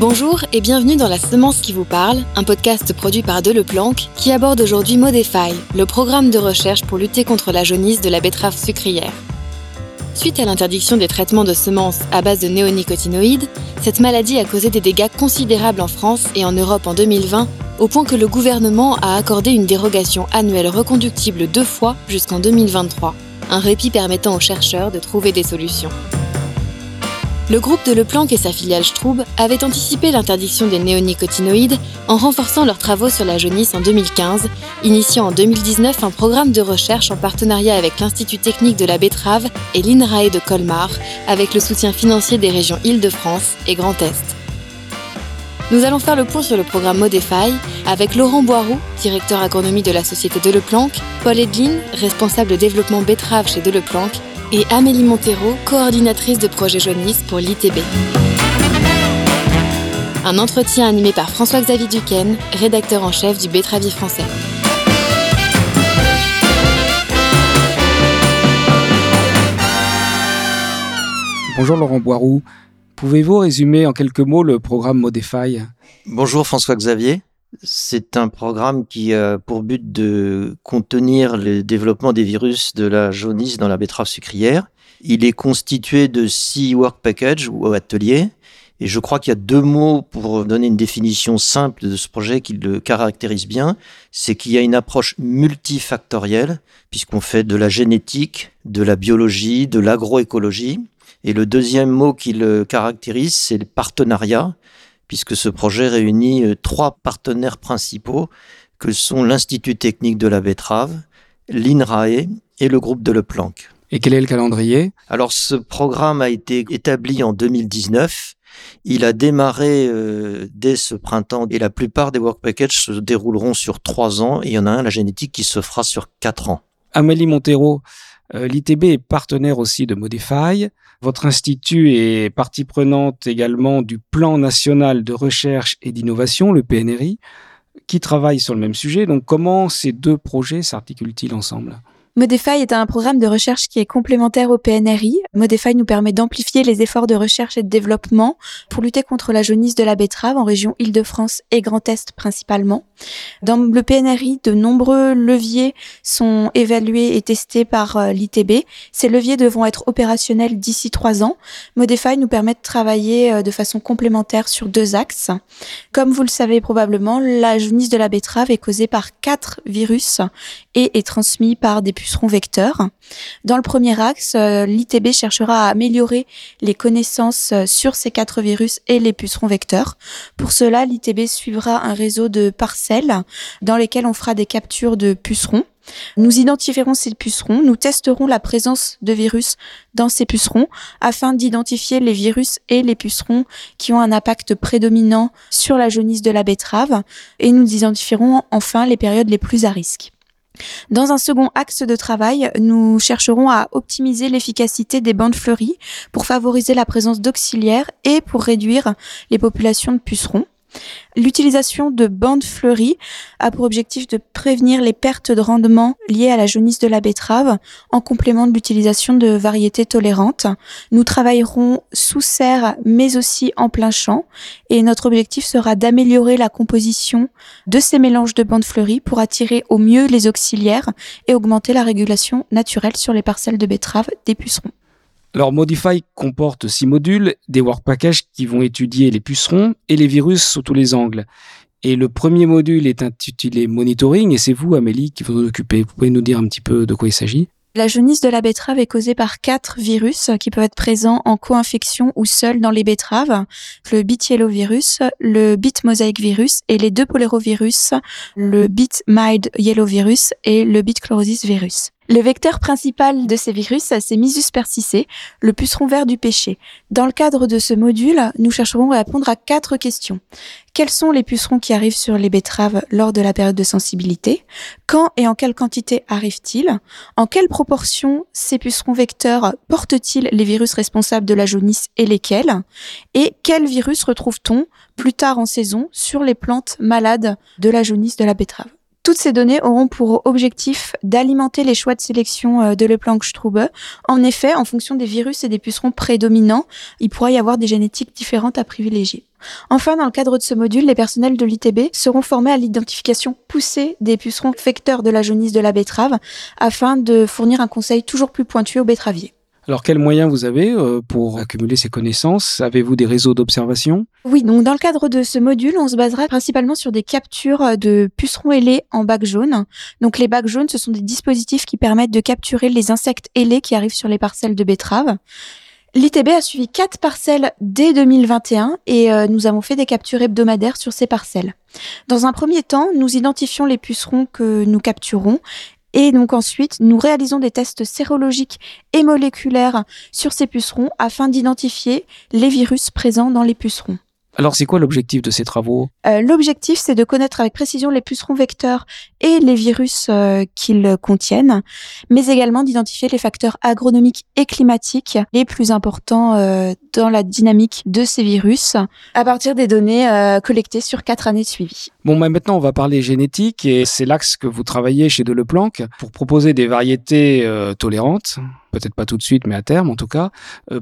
Bonjour et bienvenue dans La Semence qui vous parle, un podcast produit par Deleplanque qui aborde aujourd'hui Modify, le programme de recherche pour lutter contre la jaunisse de la betterave sucrière. Suite à l'interdiction des traitements de semences à base de néonicotinoïdes, cette maladie a causé des dégâts considérables en France et en Europe en 2020, au point que le gouvernement a accordé une dérogation annuelle reconductible deux fois jusqu'en 2023, un répit permettant aux chercheurs de trouver des solutions. Le groupe de Leplanck et sa filiale Stroub avaient anticipé l'interdiction des néonicotinoïdes en renforçant leurs travaux sur la jaunisse en 2015, initiant en 2019 un programme de recherche en partenariat avec l'Institut technique de la betterave et l'INRAE de Colmar, avec le soutien financier des régions Île-de-France et Grand Est. Nous allons faire le point sur le programme Modify avec Laurent Boiroux, directeur agronomie de la société de Leplanck, Paul Edlin, responsable développement betterave chez Deleplanck, et Amélie Montero, coordinatrice de projet jaunisse pour l'ITB. Un entretien animé par François-Xavier Duquesne, rédacteur en chef du Betravier français. Bonjour Laurent Boiroux. Pouvez-vous résumer en quelques mots le programme Modify? Bonjour François-Xavier. C'est un programme qui a pour but de contenir le développement des virus de la jaunisse dans la betterave sucrière. Il est constitué de six work packages ou ateliers. Et je crois qu'il y a deux mots pour donner une définition simple de ce projet qui le caractérise bien. C'est qu'il y a une approche multifactorielle, puisqu'on fait de la génétique, de la biologie, de l'agroécologie. Et le deuxième mot qui le caractérise, c'est le partenariat puisque ce projet réunit euh, trois partenaires principaux que sont l'Institut technique de la betterave, l'INRAE et le groupe de Leplanck. Et quel est le calendrier? Alors ce programme a été établi en 2019. Il a démarré euh, dès ce printemps et la plupart des work packages se dérouleront sur trois ans et il y en a un, la génétique, qui se fera sur quatre ans. Amélie Montero, L'ITB est partenaire aussi de Modify. Votre institut est partie prenante également du plan national de recherche et d'innovation, le PNRI, qui travaille sur le même sujet. Donc comment ces deux projets s'articulent-ils ensemble? Modify est un programme de recherche qui est complémentaire au PNRI. Modify nous permet d'amplifier les efforts de recherche et de développement pour lutter contre la jaunisse de la betterave en région Île-de-France et Grand Est principalement. Dans le PNRI, de nombreux leviers sont évalués et testés par euh, l'ITB. Ces leviers devront être opérationnels d'ici trois ans. Modify nous permet de travailler euh, de façon complémentaire sur deux axes. Comme vous le savez probablement, la jaunisse de la betterave est causée par quatre virus et est transmise par des vecteurs. Dans le premier axe, euh, l'ITB cherchera à améliorer les connaissances euh, sur ces quatre virus et les pucerons vecteurs. Pour cela, l'ITB suivra un réseau de parcelles dans lesquelles on fera des captures de pucerons. Nous identifierons ces pucerons, nous testerons la présence de virus dans ces pucerons afin d'identifier les virus et les pucerons qui ont un impact prédominant sur la jaunisse de la betterave et nous identifierons enfin les périodes les plus à risque. Dans un second axe de travail, nous chercherons à optimiser l'efficacité des bandes fleuries pour favoriser la présence d'auxiliaires et pour réduire les populations de pucerons. L'utilisation de bandes fleuries a pour objectif de prévenir les pertes de rendement liées à la jaunisse de la betterave en complément de l'utilisation de variétés tolérantes. Nous travaillerons sous serre mais aussi en plein champ et notre objectif sera d'améliorer la composition de ces mélanges de bandes fleuries pour attirer au mieux les auxiliaires et augmenter la régulation naturelle sur les parcelles de betterave des pucerons. Alors Modify comporte six modules, des work packages qui vont étudier les pucerons et les virus sous tous les angles. Et le premier module est intitulé Monitoring et c'est vous, Amélie, qui vous en occupez. Vous pouvez nous dire un petit peu de quoi il s'agit? La jaunisse de la betterave est causée par quatre virus qui peuvent être présents en co-infection ou seuls dans les betteraves. Le bit yellow virus, le bit mosaic virus et les deux polérovirus, le bit mild yellow virus et le bit chlorosis virus. Le vecteur principal de ces virus, c'est Misus persicé, le puceron vert du péché. Dans le cadre de ce module, nous chercherons à répondre à quatre questions. Quels sont les pucerons qui arrivent sur les betteraves lors de la période de sensibilité? Quand et en quelle quantité arrivent-ils? En quelle proportion ces pucerons vecteurs portent-ils les virus responsables de la jaunisse et lesquels? Et quels virus retrouve-t-on plus tard en saison sur les plantes malades de la jaunisse de la betterave? Toutes ces données auront pour objectif d'alimenter les choix de sélection euh, de Le Planck-Strube. En effet, en fonction des virus et des pucerons prédominants, il pourra y avoir des génétiques différentes à privilégier. Enfin, dans le cadre de ce module, les personnels de l'ITB seront formés à l'identification poussée des pucerons vecteurs de la jaunisse de la betterave afin de fournir un conseil toujours plus pointu aux betteraviers. Alors, quels moyens vous avez euh, pour accumuler ces connaissances? Avez-vous des réseaux d'observation? Oui, donc dans le cadre de ce module, on se basera principalement sur des captures de pucerons ailés en bac jaune. Donc les bacs jaunes, ce sont des dispositifs qui permettent de capturer les insectes ailés qui arrivent sur les parcelles de betteraves. L'ITB a suivi quatre parcelles dès 2021 et euh, nous avons fait des captures hebdomadaires sur ces parcelles. Dans un premier temps, nous identifions les pucerons que nous capturons et donc ensuite, nous réalisons des tests sérologiques et moléculaires sur ces pucerons afin d'identifier les virus présents dans les pucerons. Alors, c'est quoi l'objectif de ces travaux? Euh, L'objectif, c'est de connaître avec précision les pucerons vecteurs et les virus euh, qu'ils contiennent, mais également d'identifier les facteurs agronomiques et climatiques les plus importants euh, dans la dynamique de ces virus à partir des données collectées sur quatre années de suivi. Bon, bah maintenant, on va parler génétique et c'est l'axe que vous travaillez chez Deleplanque pour proposer des variétés tolérantes. Peut-être pas tout de suite, mais à terme en tout cas.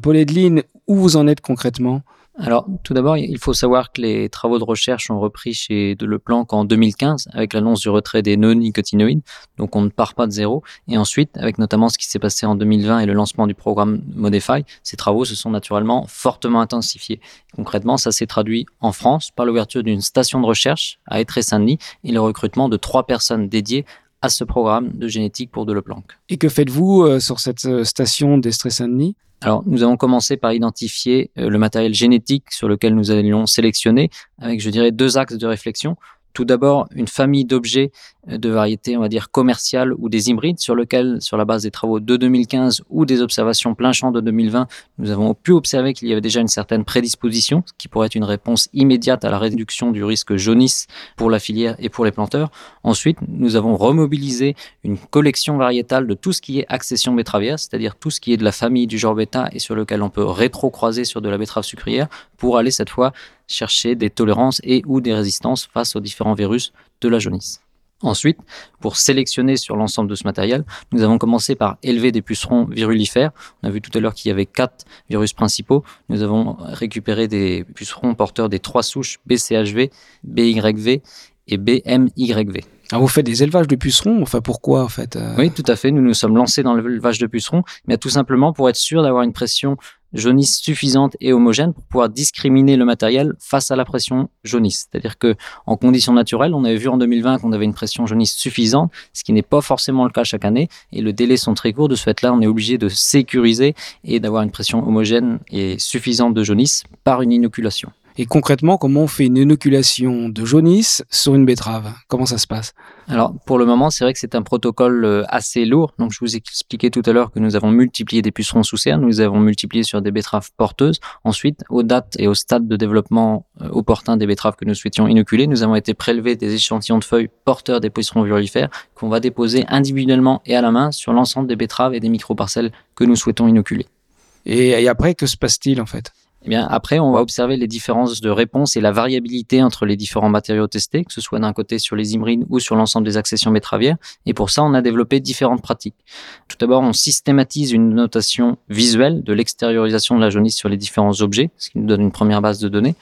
Paul Edline, où vous en êtes concrètement? Alors, tout d'abord, il faut savoir que les travaux de recherche ont repris chez Deleplanque en 2015 avec l'annonce du retrait des non-nicotinoïdes. Donc, on ne part pas de zéro. Et ensuite, avec notamment ce qui s'est passé en 2020 et le lancement du programme Modify, ces travaux se sont naturellement fortement intensifiés. Concrètement, ça s'est traduit en France par l'ouverture d'une station de recherche à Étré-Saint-Denis et le recrutement de trois personnes dédiées à ce programme de génétique pour Deleplanque. Et que faites-vous euh, sur cette euh, station d'Estrée-Saint-Denis alors, nous avons commencé par identifier euh, le matériel génétique sur lequel nous allions sélectionner, avec, je dirais, deux axes de réflexion. Tout d'abord, une famille d'objets de variétés, on va dire, commerciales ou des hybrides sur lesquels, sur la base des travaux de 2015 ou des observations plein champ de 2020, nous avons pu observer qu'il y avait déjà une certaine prédisposition, ce qui pourrait être une réponse immédiate à la réduction du risque jaunisse pour la filière et pour les planteurs. Ensuite, nous avons remobilisé une collection variétale de tout ce qui est accession betteravière, c'est-à-dire tout ce qui est de la famille du genre bêta et sur lequel on peut rétro-croiser sur de la betterave sucrière pour aller cette fois chercher des tolérances et ou des résistances face aux différents virus de la jaunisse. Ensuite, pour sélectionner sur l'ensemble de ce matériel, nous avons commencé par élever des pucerons virulifères. On a vu tout à l'heure qu'il y avait quatre virus principaux. Nous avons récupéré des pucerons porteurs des trois souches BCHV, BYV et BMYV. Ah, vous faites des élevages de pucerons? Enfin, pourquoi en fait euh? Oui, tout à fait. Nous nous sommes lancés dans l'élevage de pucerons, mais tout simplement pour être sûr d'avoir une pression jaunisse suffisante et homogène pour pouvoir discriminer le matériel face à la pression jaunisse. C'est-à-dire que en conditions naturelles, on avait vu en 2020 qu'on avait une pression jaunisse suffisante, ce qui n'est pas forcément le cas chaque année, et le délai sont très courts. De ce fait-là, on est obligé de sécuriser et d'avoir une pression homogène et suffisante de jaunisse par une inoculation. Et concrètement, comment on fait une inoculation de jaunisse sur une betterave? Comment ça se passe? Alors, pour le moment, c'est vrai que c'est un protocole euh, assez lourd. Donc, je vous ai expliqué tout à l'heure que nous avons multiplié des pucerons sous serre, nous avons multiplié sur des betteraves porteuses. Ensuite, aux dates et au stade de développement euh, opportun des betteraves que nous souhaitions inoculer, nous avons été prélever des échantillons de feuilles porteurs des pucerons virulifères qu'on va déposer individuellement et à la main sur l'ensemble des betteraves et des microparcelles que nous souhaitons inoculer. Et, après, que se passe-t-il en fait? Eh bien, après, on va observer les différences de réponse et la variabilité entre les différents matériaux testés, que ce soit d'un côté sur les hybrides ou sur l'ensemble des accessions betteravières. Et pour ça, on a développé différentes pratiques. Tout d'abord, on systématise une notation visuelle de l'extériorisation de la jaunisse sur les différents objets, ce qui nous donne une première base de données.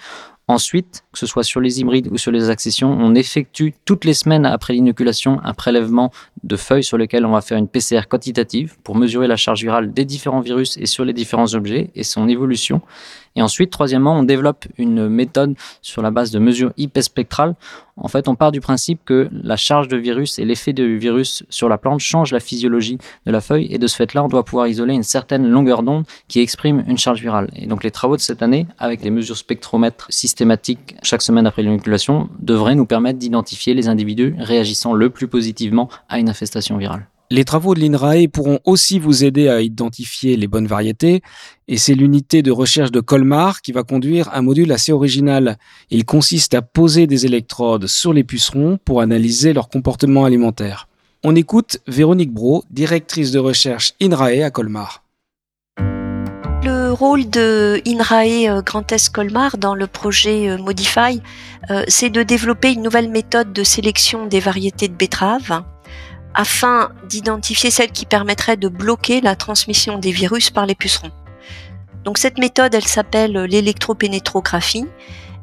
Ensuite, que ce soit sur les hybrides ou sur les accessions, on effectue toutes les semaines après l'inoculation un prélèvement de feuilles sur lesquelles on va faire une PCR quantitative pour mesurer la charge virale des différents virus et sur les différents objets et son évolution. Et ensuite, troisièmement, on développe une méthode sur la base de mesures hyperspectrales. En fait, on part du principe que la charge de virus et l'effet du virus sur la plante changent la physiologie de la feuille et de ce fait-là, on doit pouvoir isoler une certaine longueur d'onde qui exprime une charge virale. Et donc, les travaux de cette année, avec les mesures spectromètres systématiques chaque semaine après l'inoculation, devraient nous permettre d'identifier les individus réagissant le plus positivement à une infestation virale. Les travaux de l'INRAE pourront aussi vous aider à identifier les bonnes variétés, et c'est l'unité de recherche de Colmar qui va conduire un module assez original. Il consiste à poser des électrodes sur les pucerons pour analyser leur comportement alimentaire. On écoute Véronique Bro, directrice de recherche INRAE à Colmar. Le le rôle de INRAE euh, Grand Est Colmar dans le projet euh, Modify, euh, c'est de développer une nouvelle méthode de sélection des variétés de betteraves afin d'identifier celles qui permettraient de bloquer la transmission des virus par les pucerons. Donc cette méthode, elle s'appelle l'électropénétrographie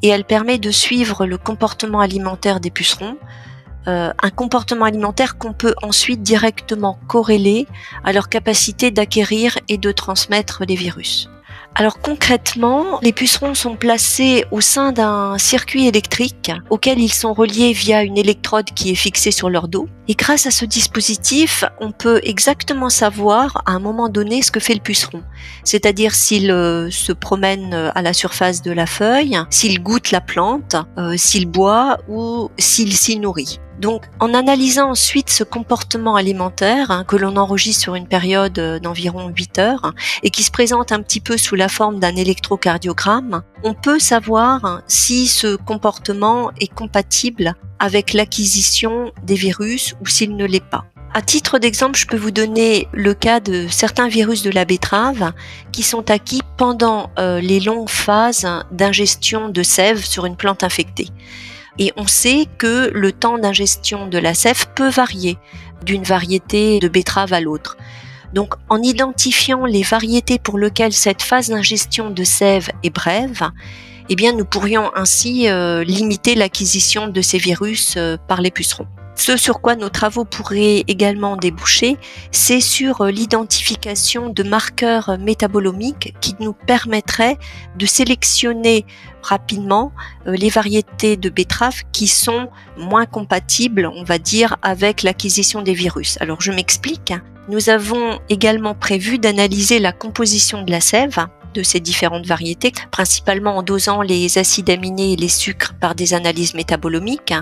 et elle permet de suivre le comportement alimentaire des pucerons, euh, un comportement alimentaire qu'on peut ensuite directement corréler à leur capacité d'acquérir et de transmettre les virus. Alors concrètement, les pucerons sont placés au sein d'un circuit électrique auquel ils sont reliés via une électrode qui est fixée sur leur dos. Et grâce à ce dispositif, on peut exactement savoir à un moment donné ce que fait le puceron. C'est-à-dire s'il euh, se promène à la surface de la feuille, s'il goûte la plante, euh, s'il boit ou s'il s'y nourrit. Donc, en analysant ensuite ce comportement alimentaire hein, que l'on enregistre sur une période euh, d'environ 8 heures et qui se présente un petit peu sous la forme d'un électrocardiogramme, on peut savoir si ce comportement est compatible avec l'acquisition des virus ou s'il ne l'est pas. À titre d'exemple, je peux vous donner le cas de certains virus de la betterave qui sont acquis pendant euh, les longues phases d'ingestion de sève sur une plante infectée. Et on sait que le temps d'ingestion de la sève peut varier d'une variété de betterave à l'autre. Donc en identifiant les variétés pour lesquelles cette phase d'ingestion de sève est brève, eh bien nous pourrions ainsi euh, limiter l'acquisition de ces virus euh, par les pucerons. Ce sur quoi nos travaux pourraient également déboucher, c'est sur euh, l'identification de marqueurs métabolomiques qui nous permettraient de sélectionner rapidement euh, les variétés de betteraves qui sont moins compatibles, on va dire, avec l'acquisition des virus. Alors je m'explique. Nous avons également prévu d'analyser la composition de la sève de ces différentes variétés, principalement en dosant les acides aminés et les sucres par des analyses métabolomiques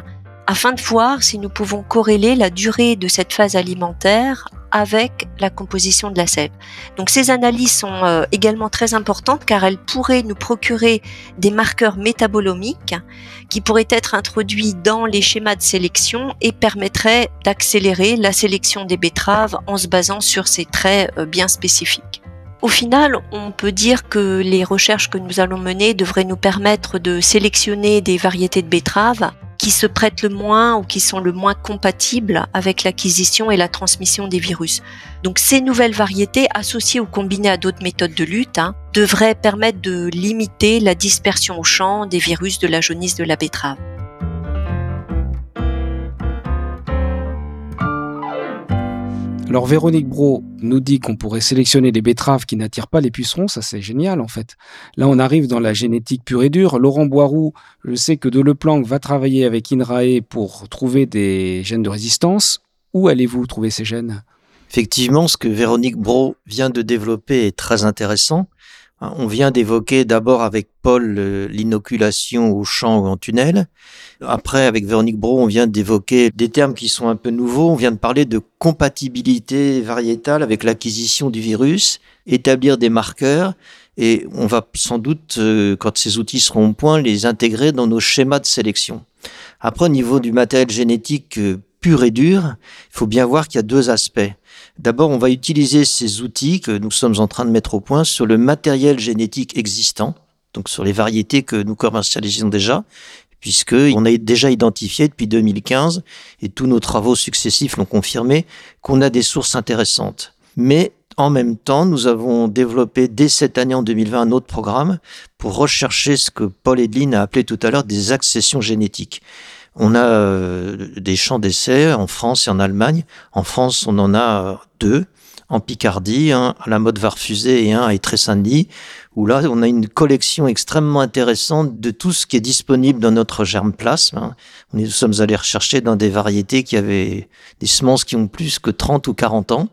afin de voir si nous pouvons corréler la durée de cette phase alimentaire avec la composition de la sève. Donc ces analyses sont euh, également très importantes car elles pourraient nous procurer des marqueurs métabolomiques qui pourraient être introduits dans les schémas de sélection et permettraient d'accélérer la sélection des betteraves en se basant sur ces traits euh, bien spécifiques. Au final, on peut dire que les recherches que nous allons mener devraient nous permettre de sélectionner des variétés de betteraves qui se prêtent le moins ou qui sont le moins compatibles avec l'acquisition et la transmission des virus. Donc ces nouvelles variétés, associées ou combinées à d'autres méthodes de lutte, hein, devraient permettre de limiter la dispersion au champ des virus de la jaunisse de la betterave. Alors Véronique Bro nous dit qu'on pourrait sélectionner des betteraves qui n'attirent pas les pucerons, ça c'est génial en fait. Là on arrive dans la génétique pure et dure. Laurent Boiroux, je sais que de va travailler avec INRAE pour trouver des gènes de résistance. Où allez-vous trouver ces gènes? Effectivement, ce que Véronique Bro vient de développer est très intéressant. On vient d'évoquer d'abord avec Paul l'inoculation au champ ou en tunnel. Après, avec Véronique Bro, on vient d'évoquer des termes qui sont un peu nouveaux. On vient de parler de compatibilité variétale avec l'acquisition du virus, établir des marqueurs. Et on va sans doute, euh, quand ces outils seront au point, les intégrer dans nos schémas de sélection. Après, au niveau du matériel génétique euh, pur et dur, il faut bien voir qu'il y a deux aspects. D'abord, on va utiliser ces outils que nous sommes en train de mettre au point sur le matériel génétique existant, donc sur les variétés que nous commercialisons déjà, puisque on a déjà identifié depuis 2015 et tous nos travaux successifs l'ont confirmé qu'on a des sources intéressantes. Mais en même temps, nous avons développé dès cette année en 2020 un autre programme pour rechercher ce que Paul Edlin a appelé tout à l'heure des accessions génétiques. On a euh, des champs d'essai en France et en Allemagne. En France, on en a deux. En Picardie, à la mode Varfusé et un à Étré-Saint-Denis, où là, on a une collection extrêmement intéressante de tout ce qui est disponible dans notre germplasme. Hein. Nous sommes allés rechercher dans des variétés qui avaient des semences qui ont plus que 30 ou 40 ans.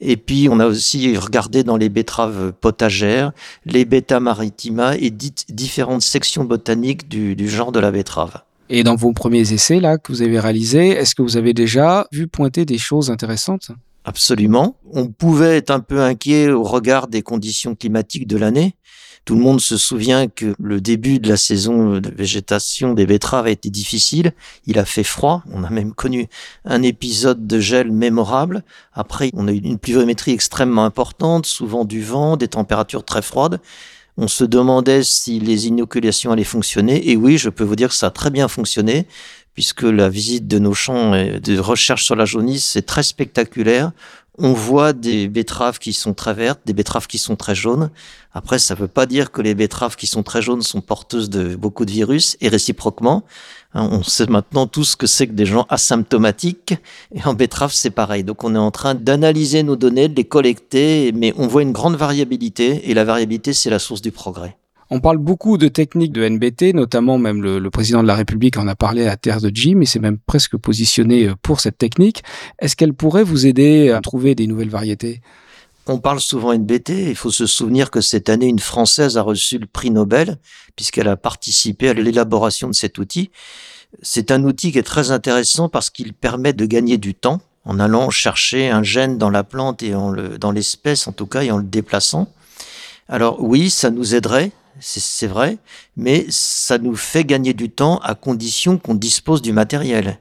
Et puis, on a aussi regardé dans les betteraves potagères, les bêta maritima et différentes sections botaniques du genre de la betterave. Et dans vos premiers essais là que vous avez réalisés, est-ce que vous avez déjà vu pointer des choses intéressantes? Absolument. On pouvait être un peu inquiet au regard des conditions climatiques de l'année, Tout le monde se souvient que le début de la saison de végétation des betteraves a été difficile. Il a fait froid. On a même connu un épisode de gel mémorable. Après, on a eu une pluviométrie extrêmement importante, souvent du vent, des températures très froides. On se demandait si les inoculations allaient fonctionner. Et oui, je peux vous dire que ça a très bien fonctionné puisque la visite de nos champs de recherche sur la jaunisse est très spectaculaire. On voit des betteraves qui sont très vertes, des betteraves qui sont très jaunes. Après, ça ne veut pas dire que les betteraves qui sont très jaunes sont porteuses de beaucoup de virus et réciproquement. Hein, on sait maintenant tout ce que c'est que des gens asymptomatiques et en betterave c'est pareil. Donc on est en train d'analyser nos données, de les collecter, mais on voit une grande variabilité et la variabilité c'est la source du progrès. On parle beaucoup de techniques de NBT, notamment même le, président de la République en a parlé à Terre de Jim et s'est même presque positionné euh, pour cette technique. Est-ce qu'elle pourrait vous aider à trouver des nouvelles variétés? On parle souvent NBT, il faut se souvenir que cette année, une Française a reçu le prix Nobel, puisqu'elle a participé à l'élaboration de cet outil. C'est un outil qui est très intéressant parce qu'il permet de gagner du temps en allant chercher un gène dans la plante et dans l'espèce en tout cas et en le déplaçant. Alors oui, ça nous aiderait c'est vrai, mais ça nous fait gagner du temps à condition qu'on dispose du matériel.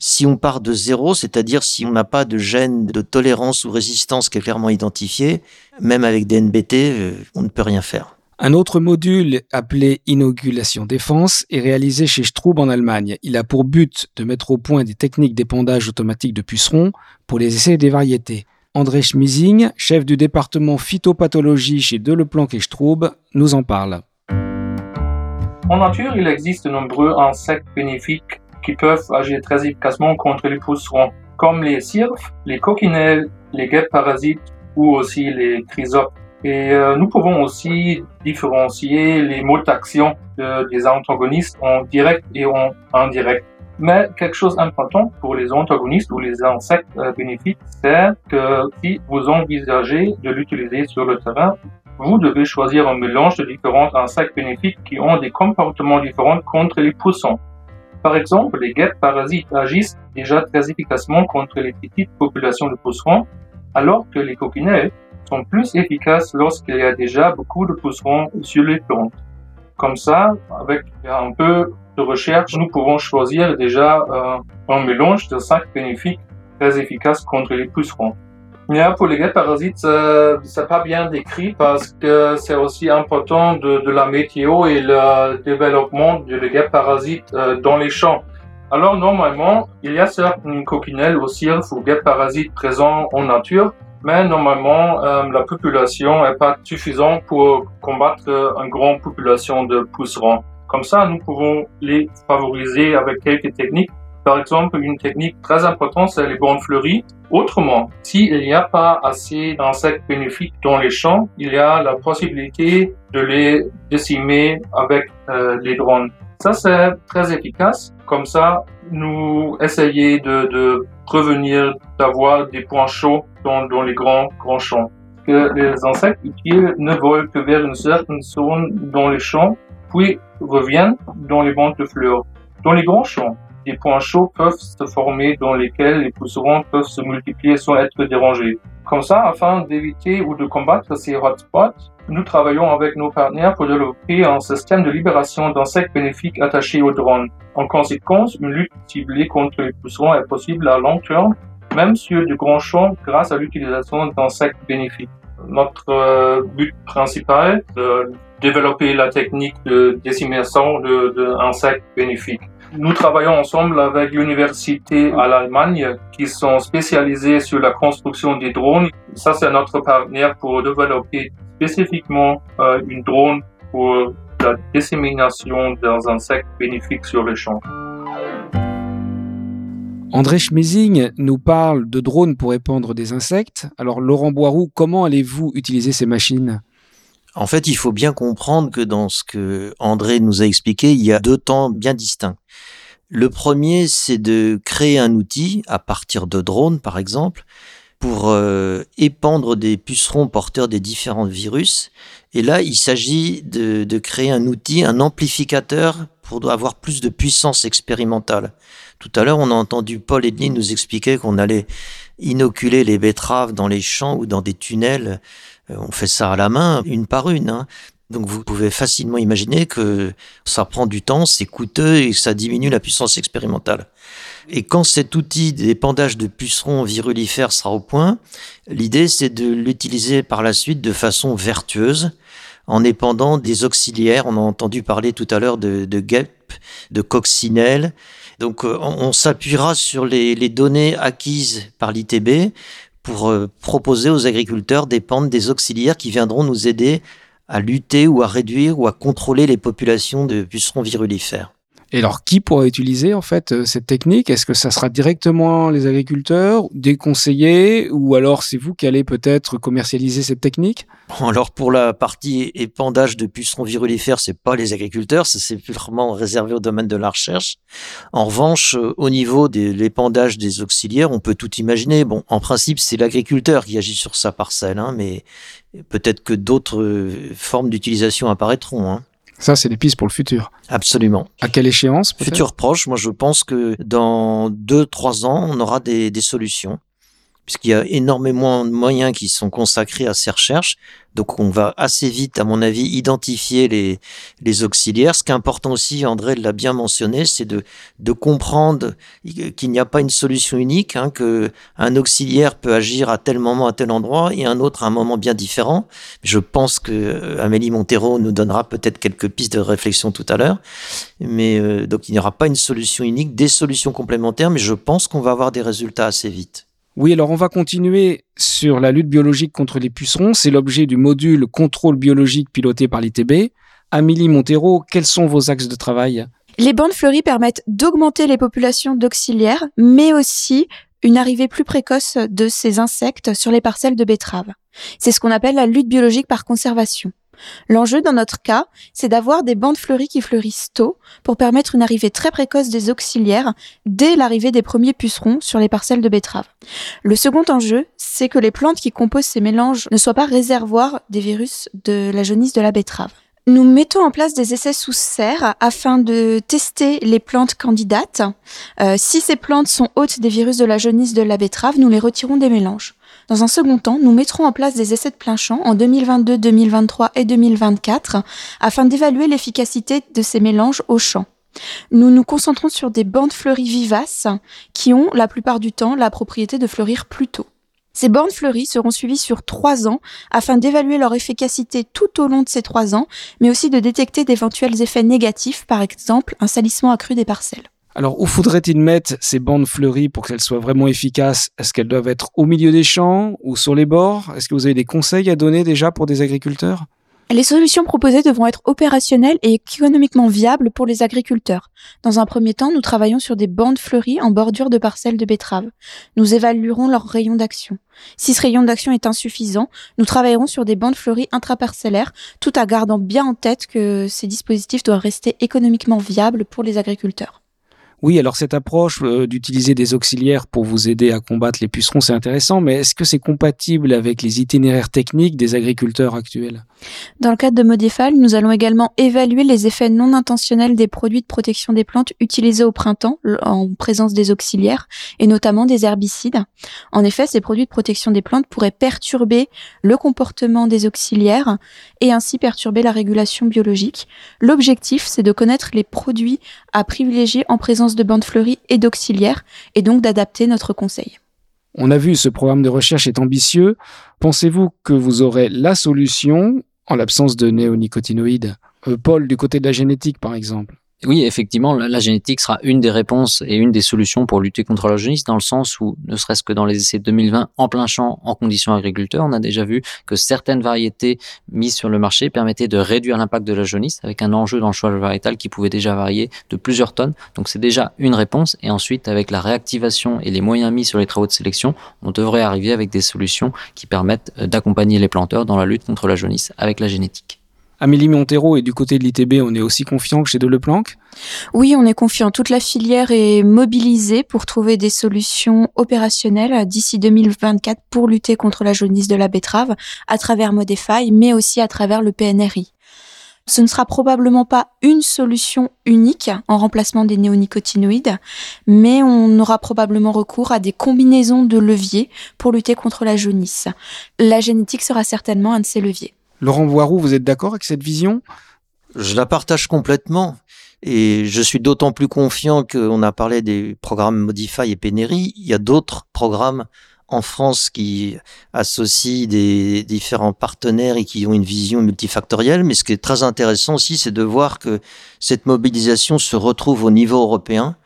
Si on part de zéro, c'est-à-dire si on n'a pas de gène de tolérance ou résistance qui est clairement identifié, même avec des NBT, euh, on ne peut rien faire. Un autre module appelé Inogulation Défense est réalisé chez Straub en Allemagne. Il a pour but de mettre au point des techniques d'épandage automatique de pucerons pour les essais des variétés. André Schmising, chef du département phytopathologie chez Deleplanque et Straub, nous en parle. En nature, il existe de nombreux insectes bénéfiques qui peuvent agir très efficacement contre les pucerons, comme les cirfes, les coquinelles, les guêpes parasites ou aussi les chrysopes. Et euh, nous pouvons aussi différencier les modes d'action des antagonistes en direct et en indirect. Mais quelque chose d'important pour les antagonistes ou les insectes euh, bénéfiques, c'est que si vous envisagez de l'utiliser sur le terrain, vous devez choisir un mélange de différents insectes bénéfiques qui ont des comportements différents contre les poussons. Par exemple, les guêpes parasites agissent déjà très efficacement contre les petites populations de pousserons, alors que les coquinelles sont plus efficaces lorsqu'il y a déjà beaucoup de pousserons sur les plantes. Comme ça, avec un peu de recherche, nous pouvons choisir déjà euh, un mélange de cinq bénéfiques très efficaces contre les pucerons. Mais pour les guêpes parasites, euh, c'est pas bien décrit parce que c'est aussi important de, de, la météo et le développement de les parasites euh, dans les champs. Alors normalement, il y a certes une coquinelle ou cirque ou guêpes parasites présents en nature, mais normalement, euh, la population n'est pas suffisante pour combattre une grande population de pucerons. Comme ça, nous pouvons les favoriser avec quelques techniques. Par exemple, une technique très importante, c'est les bandes fleuries. Autrement, s'il n'y a pas assez d'insectes bénéfiques dans les champs, il y a la possibilité de les décimer avec euh, les drones. Ça, c'est très efficace. Comme ça, nous essayons de, de prévenir d'avoir des points chauds dans, dans les grands, grands champs. Que les insectes utiles ne volent que vers une certaine zone dans les champs puis reviennent dans les bandes de fleurs. Dans les grands champs, des points chauds peuvent se former dans lesquels les pucerons peuvent se multiplier sans être dérangés. Comme ça, afin d'éviter ou de combattre ces hotspots, nous travaillons avec nos partenaires pour développer un système de libération d'insectes bénéfiques attachés aux drones. En conséquence, une lutte ciblée contre les pucerons est possible à long terme, même sur de grands champs, grâce à l'utilisation d'insectes bénéfiques. Notre euh, but principal, de développer la technique de décimation d'insectes bénéfiques. Nous travaillons ensemble avec l'université à l'Allemagne qui sont spécialisées sur la construction des drones. Ça, c'est notre partenaire pour développer spécifiquement euh, une drone pour la dissémination des insectes bénéfiques sur les champs. André Schmezing nous parle de drones pour épandre des insectes. Alors Laurent Boiroux, comment allez-vous utiliser ces machines? En fait, il faut bien comprendre que dans ce que André nous a expliqué, il y a deux temps bien distincts. Le premier, c'est de créer un outil à partir de drones, par exemple, pour euh, épandre des pucerons porteurs des différents virus. Et là, il s'agit de, créer un outil, un amplificateur pour avoir plus de puissance expérimentale. Tout à l'heure, on a entendu Paul Edley nous expliquer qu'on allait inoculer les betteraves dans les champs ou dans des tunnels on fait ça à la main, une par une. Hein. Donc vous pouvez facilement imaginer que ça prend du temps, c'est coûteux et ça diminue la puissance expérimentale. Et quand cet outil d'épandage de pucerons virulifères sera au point, l'idée c'est de l'utiliser par la suite de façon vertueuse en épandant des auxiliaires. On a entendu parler tout à l'heure de, de guêpes, de coccinelles. Donc euh, on, s'appuiera sur les, données acquises par l'ITB pour euh, proposer aux agriculteurs d'épandre des auxiliaires qui viendront nous aider à lutter ou à réduire ou à contrôler les populations de pucerons virulifères. Et alors, qui pourra utiliser en fait euh, cette technique? Est-ce que ça sera directement les agriculteurs, des conseillers, ou alors c'est vous qui allez peut-être commercialiser cette technique? Alors pour la partie épandage de pucerons virulifères, c'est pas les agriculteurs, c'est purement réservé au domaine de la recherche. En revanche, euh, au niveau de l'épandage des auxiliaires, on peut tout imaginer. Bon, en principe, c'est l'agriculteur qui agit sur sa parcelle, hein, mais peut-être que d'autres euh, formes d'utilisation apparaîtront. Hein. Ça, c'est des pistes pour le futur. Absolument. À quelle échéance Futur proche, moi je pense que dans deux, trois ans, on aura des, des solutions puisqu'il y a énormément de moyens qui sont consacrés à ces recherches. Donc on va assez vite, à mon avis, identifier les, les auxiliaires. Ce qui est important aussi, André l'a bien mentionné, c'est de, de comprendre qu'il n'y a pas une solution unique, hein, que un auxiliaire peut agir à tel moment, à tel endroit, et un autre à un moment bien différent. Je pense que euh, Amélie Montero nous donnera peut-être quelques pistes de réflexion tout à l'heure. Mais euh, donc il n'y aura pas une solution unique, des solutions complémentaires, mais je pense qu'on va avoir des résultats assez vite. Oui, alors on va continuer sur la lutte biologique contre les pucerons. C'est l'objet du module contrôle biologique piloté par l'ITB. Amélie Montero, quels sont vos axes de travail? Les bandes fleuries permettent d'augmenter les populations d'auxiliaires, mais aussi une arrivée plus précoce de ces insectes sur les parcelles de betteraves. C'est ce qu'on appelle la lutte biologique par conservation. L'enjeu dans notre cas, c'est d'avoir des bandes fleuries qui fleurissent tôt pour permettre une arrivée très précoce des auxiliaires dès l'arrivée des premiers pucerons sur les parcelles de betteraves. Le second enjeu, c'est que les plantes qui composent ces mélanges ne soient pas réservoirs des virus de la jaunisse de la betterave. Nous mettons en place des essais sous serre afin de tester les plantes candidates. Euh, si ces plantes sont hôtes des virus de la jaunisse de la betterave, nous les retirons des mélanges. Dans un second temps, nous mettrons en place des essais de plein champ en 2022, 2023 et 2024 afin d'évaluer l'efficacité de ces mélanges au champ. Nous nous concentrons sur des bandes fleuries vivaces qui ont la plupart du temps la propriété de fleurir plus tôt. Ces bandes fleuries seront suivies sur trois ans afin d'évaluer leur efficacité tout au long de ces trois ans, mais aussi de détecter d'éventuels effets négatifs, par exemple un salissement accru des parcelles. Alors, où faudrait-il mettre ces bandes fleuries pour qu'elles soient vraiment efficaces? Est-ce qu'elles doivent être au milieu des champs ou sur les bords? Est-ce que vous avez des conseils à donner déjà pour des agriculteurs? Les solutions proposées devront être opérationnelles et économiquement viables pour les agriculteurs. Dans un premier temps, nous travaillons sur des bandes fleuries en bordure de parcelles de betteraves. Nous évaluerons leur rayon d'action. Si ce rayon d'action est insuffisant, nous travaillerons sur des bandes fleuries intraparcellaires, tout en gardant bien en tête que ces dispositifs doivent rester économiquement viables pour les agriculteurs. Oui, alors cette approche euh, d'utiliser des auxiliaires pour vous aider à combattre les pucerons, c'est intéressant, mais est-ce que c'est compatible avec les itinéraires techniques des agriculteurs actuels? Dans le cadre de Modifal, nous allons également évaluer les effets non intentionnels des produits de protection des plantes utilisés au printemps en présence des auxiliaires, et notamment des herbicides. En effet, ces produits de protection des plantes pourraient perturber le comportement des auxiliaires et ainsi perturber la régulation biologique. L'objectif, c'est de connaître les produits à privilégier en présence de bandes fleuries et d'auxiliaires, et donc d'adapter notre conseil. On a vu, ce programme de recherche est ambitieux. Pensez-vous que vous aurez la solution en l'absence de néonicotinoïdes? Euh, Paul, du côté de la génétique, par exemple oui, effectivement, la, génétique sera une des réponses et une des solutions pour lutter contre la jaunisse, dans le sens où, ne serait-ce que dans les essais 2020 en plein champ, en conditions agriculteurs, on a déjà vu que certaines variétés mises sur le marché permettaient de réduire l'impact de la jaunisse, avec un enjeu dans le choix variétal qui pouvait déjà varier de plusieurs tonnes. Donc c'est déjà une réponse. Et ensuite, avec la réactivation et les moyens mis sur les travaux de sélection, on devrait arriver avec des solutions qui permettent euh, d'accompagner les planteurs dans la lutte contre la jaunisse avec la génétique. Amélie Montero et du côté de l'ITB, on est aussi confiant que chez Deleplanque Oui, on est confiant. Toute la filière est mobilisée pour trouver des solutions opérationnelles d'ici 2024 pour lutter contre la jaunisse de la betterave à travers Modify, mais aussi à travers le PNRI. Ce ne sera probablement pas une solution unique en remplacement des néonicotinoïdes, mais on aura probablement recours à des combinaisons de leviers pour lutter contre la jaunisse. La génétique sera certainement un de ces leviers. Laurent Voiroux, vous êtes d'accord avec cette vision? Je la partage complètement. Et je suis d'autant plus confiant qu'on a parlé des programmes Modify et Pénéry. Il y a d'autres programmes en France qui associent des différents partenaires et qui ont une vision multifactorielle. Mais ce qui est très intéressant aussi, c'est de voir que cette mobilisation se retrouve au niveau européen.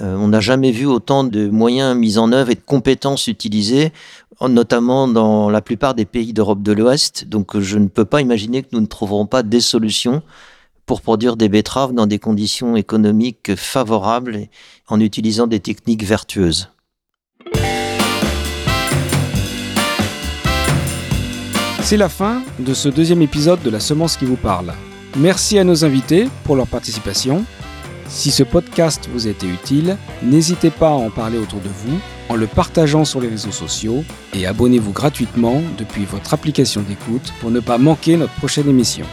Euh, on n'a jamais vu autant de moyens mis en œuvre et de compétences utilisées, notamment dans la plupart des pays d'Europe de l'Ouest. Donc je ne peux pas imaginer que nous ne trouverons pas des solutions pour produire des betteraves dans des conditions économiques favorables en utilisant des techniques vertueuses. C'est la fin de ce deuxième épisode de La semence qui vous parle. Merci à nos invités pour leur participation. Si ce podcast vous a été utile, n'hésitez pas à en parler autour de vous en le partageant sur les réseaux sociaux et abonnez-vous gratuitement depuis votre application d'écoute pour ne pas manquer notre prochaine émission.